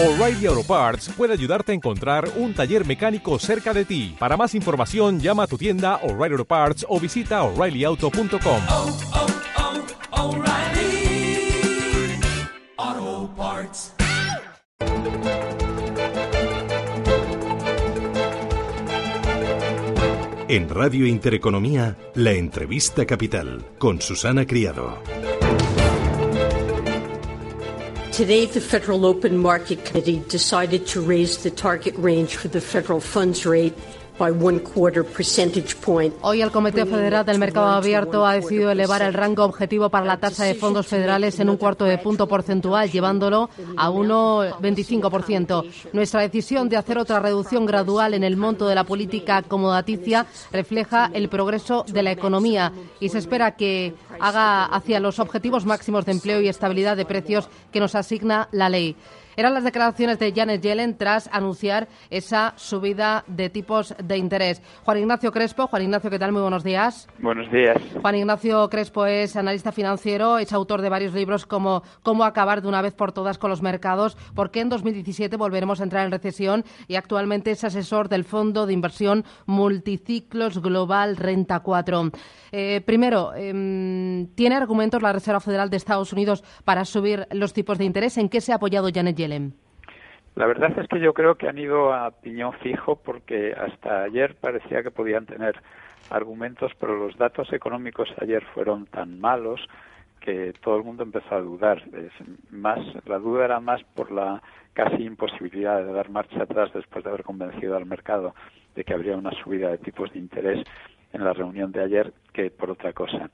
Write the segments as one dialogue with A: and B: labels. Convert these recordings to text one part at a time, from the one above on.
A: O'Reilly Auto Parts puede ayudarte a encontrar un taller mecánico cerca de ti. Para más información, llama a tu tienda O'Reilly Auto Parts o visita oreillyauto.com.
B: oh, oh, Parts.
C: En Radio Intereconomía, la entrevista capital con Susana Criado.
D: Today, the Federal Open Market Committee decided to raise the target range for the federal funds rate
E: Hoy el Comité Federal del Mercado Abierto ha decidido elevar el rango objetivo para la tasa de fondos federales en un cuarto de punto porcentual, llevándolo a 1,25%. Nuestra decisión de hacer otra reducción gradual en el monto de la política acomodaticia refleja el progreso de la economía y se espera que haga hacia los objetivos máximos de empleo y estabilidad de precios que nos asigna la ley. Eran las declaraciones de Janet Yellen tras anunciar esa subida de tipos de interés. Juan Ignacio Crespo. Juan Ignacio, ¿qué tal? Muy buenos días.
F: Buenos días.
E: Juan Ignacio Crespo es analista financiero, es autor de varios libros como Cómo acabar de una vez por todas con los mercados, por qué en 2017 volveremos a entrar en recesión y actualmente es asesor del Fondo de Inversión Multiciclos Global Renta 4. Eh, primero, eh, ¿tiene argumentos la Reserva Federal de Estados Unidos para subir los tipos de interés? ¿En qué se ha apoyado Janet Yellen?
F: La verdad es que yo creo que han ido a piñón fijo porque hasta ayer parecía que podían tener argumentos, pero los datos económicos ayer fueron tan malos que todo el mundo empezó a dudar. Más, la duda era más por la casi imposibilidad de dar marcha atrás después de haber convencido al mercado de que habría una subida de tipos de interés en la reunión de ayer que por otra cosa.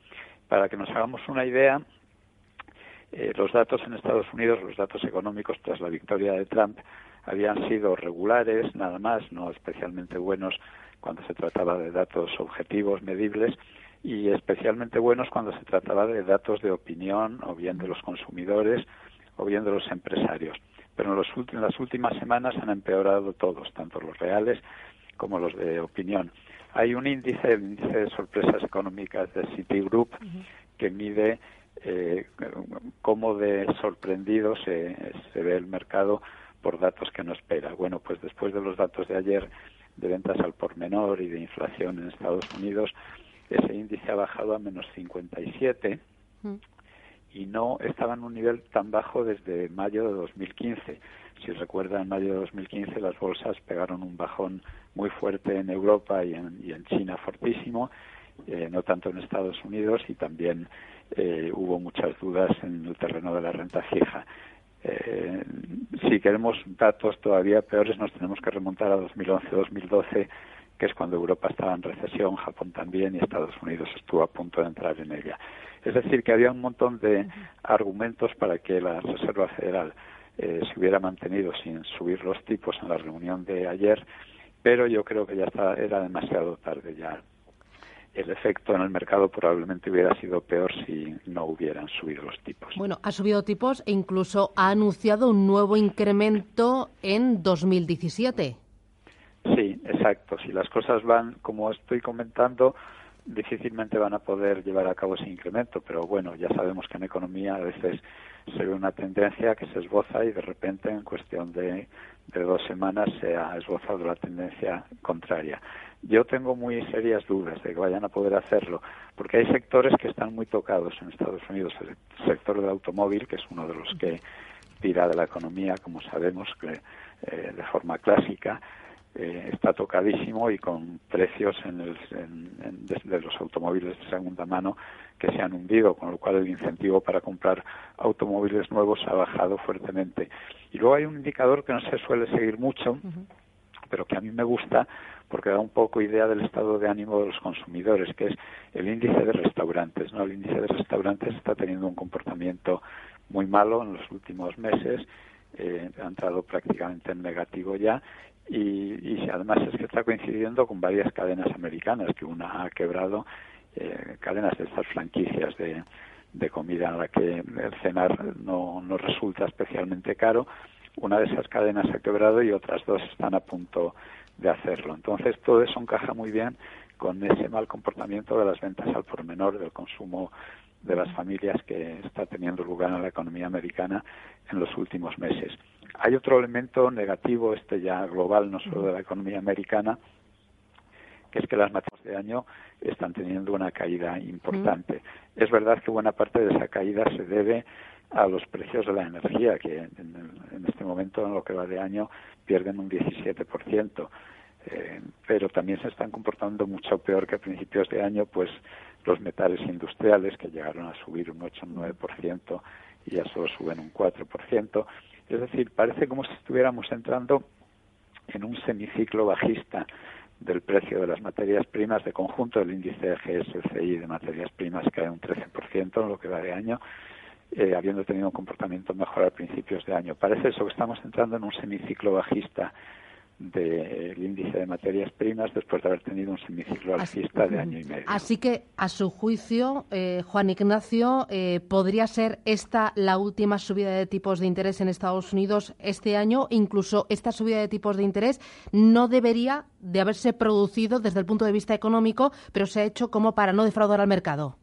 F: Para que nos hagamos una idea, eh, los datos en Estados Unidos, los datos económicos tras la victoria de Trump, habían sido regulares, nada más, no especialmente buenos cuando se trataba de datos objetivos, medibles, y especialmente buenos cuando se trataba de datos de opinión, o bien de los consumidores, o bien de los empresarios. Pero en, los, en las últimas semanas han empeorado todos, tanto los reales como los de opinión. Hay un índice, el índice de sorpresas económicas de Citigroup, uh -huh. que mide eh, cómo de sorprendido se, se ve el mercado por datos que no espera. Bueno, pues después de los datos de ayer de ventas al por menor y de inflación en Estados Unidos, ese índice ha bajado a menos 57 mm. y no estaba en un nivel tan bajo desde mayo de 2015. Si recuerdan, en mayo de 2015 las bolsas pegaron un bajón muy fuerte en Europa y en, y en China fortísimo, eh, no tanto en Estados Unidos y también eh, hubo muchas dudas en el terreno de la renta fija. Eh, si queremos datos todavía peores, nos tenemos que remontar a 2011-2012, que es cuando Europa estaba en recesión, Japón también y Estados Unidos estuvo a punto de entrar en ella. Es decir, que había un montón de argumentos para que la Reserva Federal eh, se hubiera mantenido sin subir los tipos en la reunión de ayer, pero yo creo que ya está, era demasiado tarde ya el efecto en el mercado probablemente hubiera sido peor si no hubieran subido los tipos.
E: Bueno, ha subido tipos e incluso ha anunciado un nuevo incremento en 2017.
F: Sí, exacto. Si las cosas van como estoy comentando, difícilmente van a poder llevar a cabo ese incremento, pero bueno, ya sabemos que en economía a veces se ve una tendencia que se esboza y de repente en cuestión de, de dos semanas se ha esbozado la tendencia contraria. Yo tengo muy serias dudas de que vayan a poder hacerlo, porque hay sectores que están muy tocados en Estados Unidos. El sector del automóvil, que es uno de los que tira de la economía, como sabemos, que, eh, de forma clásica, eh, está tocadísimo y con precios en el, en, en, de, de los automóviles de segunda mano que se han hundido, con lo cual el incentivo para comprar automóviles nuevos ha bajado fuertemente. Y luego hay un indicador que no se suele seguir mucho, uh -huh. pero que a mí me gusta porque da un poco idea del estado de ánimo de los consumidores, que es el índice de restaurantes. ¿no? El índice de restaurantes está teniendo un comportamiento muy malo en los últimos meses, eh, ha entrado prácticamente en negativo ya, y, además es que está coincidiendo con varias cadenas americanas, que una ha quebrado, eh, cadenas de estas franquicias de, de comida en la que el cenar no, no resulta especialmente caro, una de esas cadenas ha quebrado y otras dos están a punto de hacerlo. Entonces todo eso encaja muy bien con ese mal comportamiento de las ventas al por menor, del consumo de las familias que está teniendo lugar en la economía americana en los últimos meses. Hay otro elemento negativo, este ya global, no solo de la economía americana, que es que las materias de año están teniendo una caída importante. Es verdad que buena parte de esa caída se debe a los precios de la energía, que en, en este momento, en lo que va de año, pierden un 17%. Eh, pero también se están comportando mucho peor que a principios de año, pues los metales industriales, que llegaron a subir un 8 o un 9% y ya solo suben un 4%. Es decir, parece como si estuviéramos entrando en un semiciclo bajista del precio de las materias primas de conjunto del índice de GSCI de materias primas cae un 13% en lo que va de año, eh, habiendo tenido un comportamiento mejor a principios de año. Parece eso que estamos entrando en un semiciclo bajista del índice de materias primas después de haber tenido un semiciclo alcista de año y medio.
E: Así que, a su juicio, eh, Juan Ignacio, eh, ¿podría ser esta la última subida de tipos de interés en Estados Unidos este año? Incluso esta subida de tipos de interés no debería de haberse producido desde el punto de vista económico, pero se ha hecho como para no defraudar al mercado.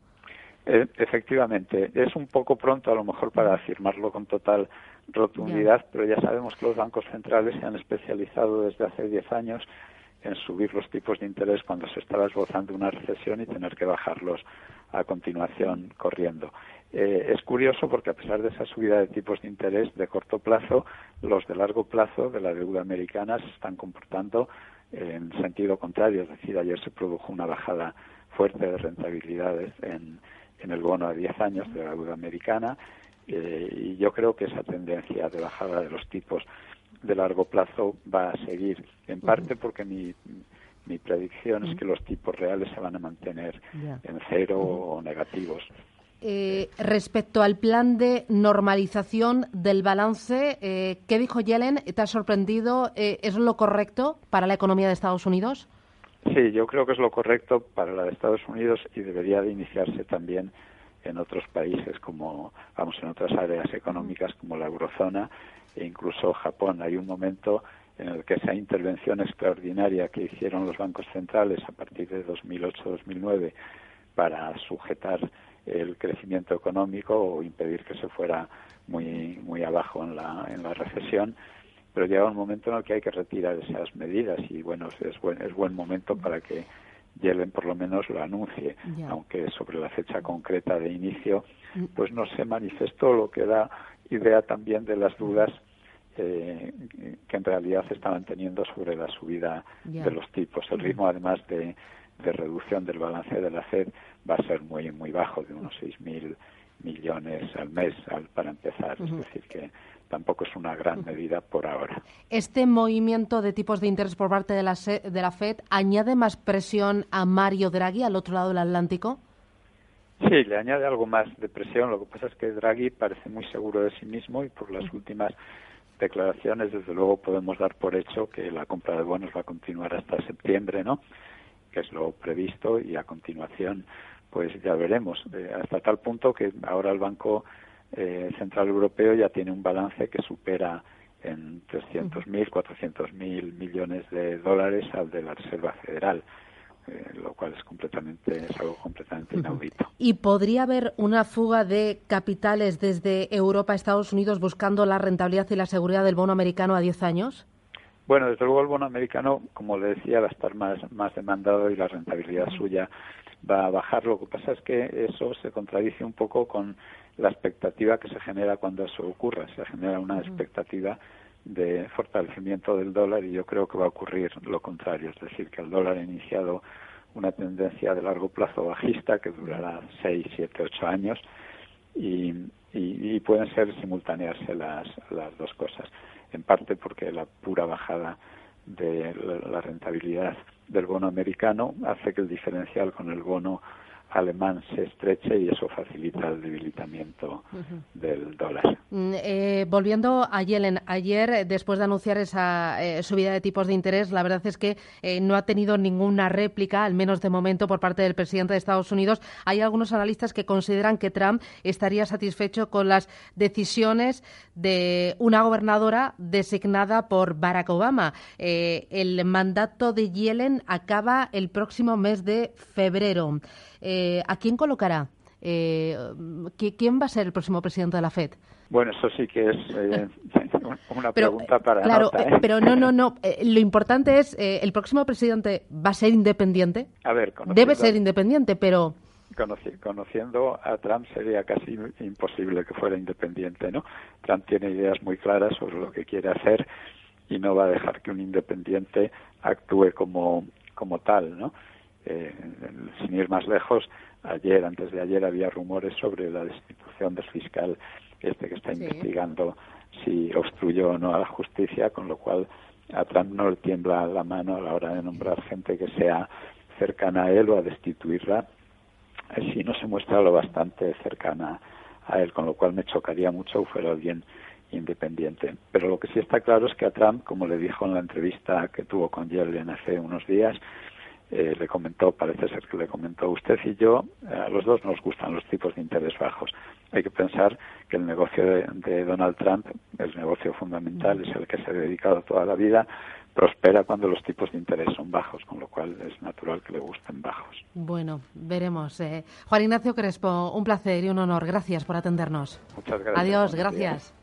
F: Eh, efectivamente, es un poco pronto a lo mejor para afirmarlo con total rotundidad, pero ya sabemos que los bancos centrales se han especializado desde hace 10 años en subir los tipos de interés cuando se estaba esbozando una recesión y tener que bajarlos a continuación corriendo. Eh, es curioso porque a pesar de esa subida de tipos de interés de corto plazo, los de largo plazo de la deuda americana se están comportando en sentido contrario. Es decir, ayer se produjo una bajada fuerte de rentabilidades en, en el bono a 10 años de la deuda americana eh, y yo creo que esa tendencia de bajada de los tipos de largo plazo va a seguir, en parte porque mi, mi predicción es que los tipos reales se van a mantener en cero o negativos.
E: Eh, respecto al plan de normalización del balance, eh, ¿qué dijo Yellen? ¿Te ha sorprendido? ¿Es lo correcto para la economía de Estados Unidos?
F: Sí, yo creo que es lo correcto para la de Estados Unidos y debería de iniciarse también en otros países como, vamos, en otras áreas económicas como la eurozona e incluso Japón. Hay un momento en el que esa intervención extraordinaria que hicieron los bancos centrales a partir de 2008-2009 para sujetar el crecimiento económico o impedir que se fuera muy muy abajo en la en la recesión pero llega un momento en el que hay que retirar esas medidas y bueno es buen es buen momento para que Yellen por lo menos lo anuncie, aunque sobre la fecha concreta de inicio mm. pues no se manifestó, lo que da idea también de las dudas eh, que en realidad se estaban teniendo sobre la subida de los tipos. El ritmo además de, de, reducción del balance de la Fed va a ser muy muy bajo, de unos 6.000 millones al mes al, para empezar. Es decir, que tampoco es una gran medida por ahora.
E: ¿Este movimiento de tipos de interés por parte de la, de la FED añade más presión a Mario Draghi al otro lado del Atlántico?
F: Sí, le añade algo más de presión. Lo que pasa es que Draghi parece muy seguro de sí mismo y por las últimas declaraciones, desde luego, podemos dar por hecho que la compra de bonos va a continuar hasta septiembre, ¿no? Que es lo previsto y a continuación, pues ya veremos. Eh, hasta tal punto que ahora el Banco eh, Central Europeo ya tiene un balance que supera en 300.000, 400.000 millones de dólares al de la Reserva Federal. Eh, lo cual es completamente es algo completamente inaudito.
E: ¿Y podría haber una fuga de capitales desde Europa a Estados Unidos buscando la rentabilidad y la seguridad del bono americano a 10 años?
F: Bueno, desde luego el bono americano, como le decía, va a estar más, más demandado y la rentabilidad suya va a bajar. Lo que pasa es que eso se contradice un poco con la expectativa que se genera cuando eso ocurra. Se genera una expectativa de fortalecimiento del dólar y yo creo que va a ocurrir lo contrario, es decir, que el dólar ha iniciado una tendencia de largo plazo bajista que durará 6, 7, 8 años y, y, pueden ser simultanearse las, las dos cosas, en parte porque la pura bajada de la rentabilidad del bono americano hace que el diferencial con el bono alemán se estreche y eso facilita el debilitamiento del dólar.
E: Mm, eh, volviendo a Yellen, ayer, después de anunciar esa eh, subida de tipos de interés, la verdad es que eh, no ha tenido ninguna réplica, al menos de momento, por parte del presidente de Estados Unidos. Hay algunos analistas que consideran que Trump estaría satisfecho con las decisiones de una gobernadora designada por Barack Obama. el mandato de Yellen acaba el próximo mes de febrero. ¿A quién colocará? Eh, ¿Quién va a ser el próximo presidente de la FED?
F: Bueno, eso sí que es eh, una pregunta para
E: claro,
F: nota, ¿eh?
E: pero no, no, no. lo importante es, ¿el próximo presidente va a ser independiente?
F: A ver,
E: debe ser independiente, pero
F: conociendo a Trump sería casi imposible que fuera independiente, ¿no? Trump tiene ideas muy claras sobre lo que quiere hacer y no va a dejar que un independiente actúe como, como tal, ¿no? Eh, sin ir más lejos, ayer, antes de ayer, había rumores sobre la destitución del fiscal este que está investigando si obstruyó o no a la justicia, con lo cual a Trump no le tiembla la mano a la hora de nombrar gente que sea cercana a él o a destituirla si no se muestra lo bastante cercana a él, con lo cual me chocaría mucho fuera alguien independiente. Pero lo que sí está claro es que a Trump, como le dijo en la entrevista que tuvo con Yellen hace unos días, eh, le comentó, parece ser que le comentó usted y yo, a los dos nos gustan los tipos de interés bajos. Hay que pensar que el negocio de, Donald Trump, el negocio fundamental, es el que se ha dedicado toda la vida, prospera cuando los tipos de interés son bajos, con lo cual es natural que le gusten bajos.
E: Bueno, veremos. Eh. Juan Ignacio Crespo, un placer y un honor. Gracias por atendernos.
F: Muchas gracias.
E: Adiós, gracias.